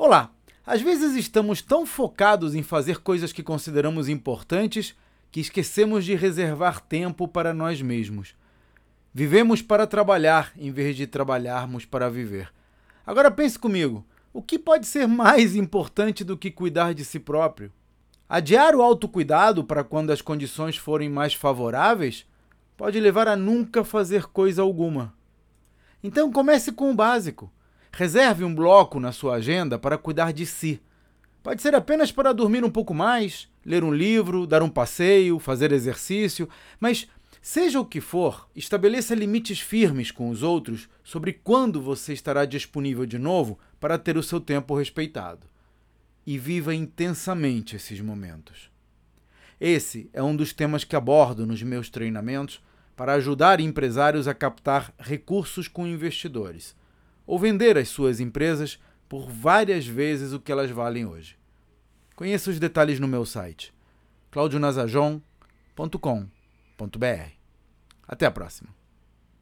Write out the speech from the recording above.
Olá! Às vezes estamos tão focados em fazer coisas que consideramos importantes que esquecemos de reservar tempo para nós mesmos. Vivemos para trabalhar em vez de trabalharmos para viver. Agora pense comigo: o que pode ser mais importante do que cuidar de si próprio? Adiar o autocuidado para quando as condições forem mais favoráveis pode levar a nunca fazer coisa alguma. Então comece com o básico. Reserve um bloco na sua agenda para cuidar de si. Pode ser apenas para dormir um pouco mais, ler um livro, dar um passeio, fazer exercício, mas seja o que for, estabeleça limites firmes com os outros sobre quando você estará disponível de novo para ter o seu tempo respeitado. E viva intensamente esses momentos. Esse é um dos temas que abordo nos meus treinamentos para ajudar empresários a captar recursos com investidores ou vender as suas empresas por várias vezes o que elas valem hoje. Conheça os detalhes no meu site claudionazajon.com.br. Até a próxima.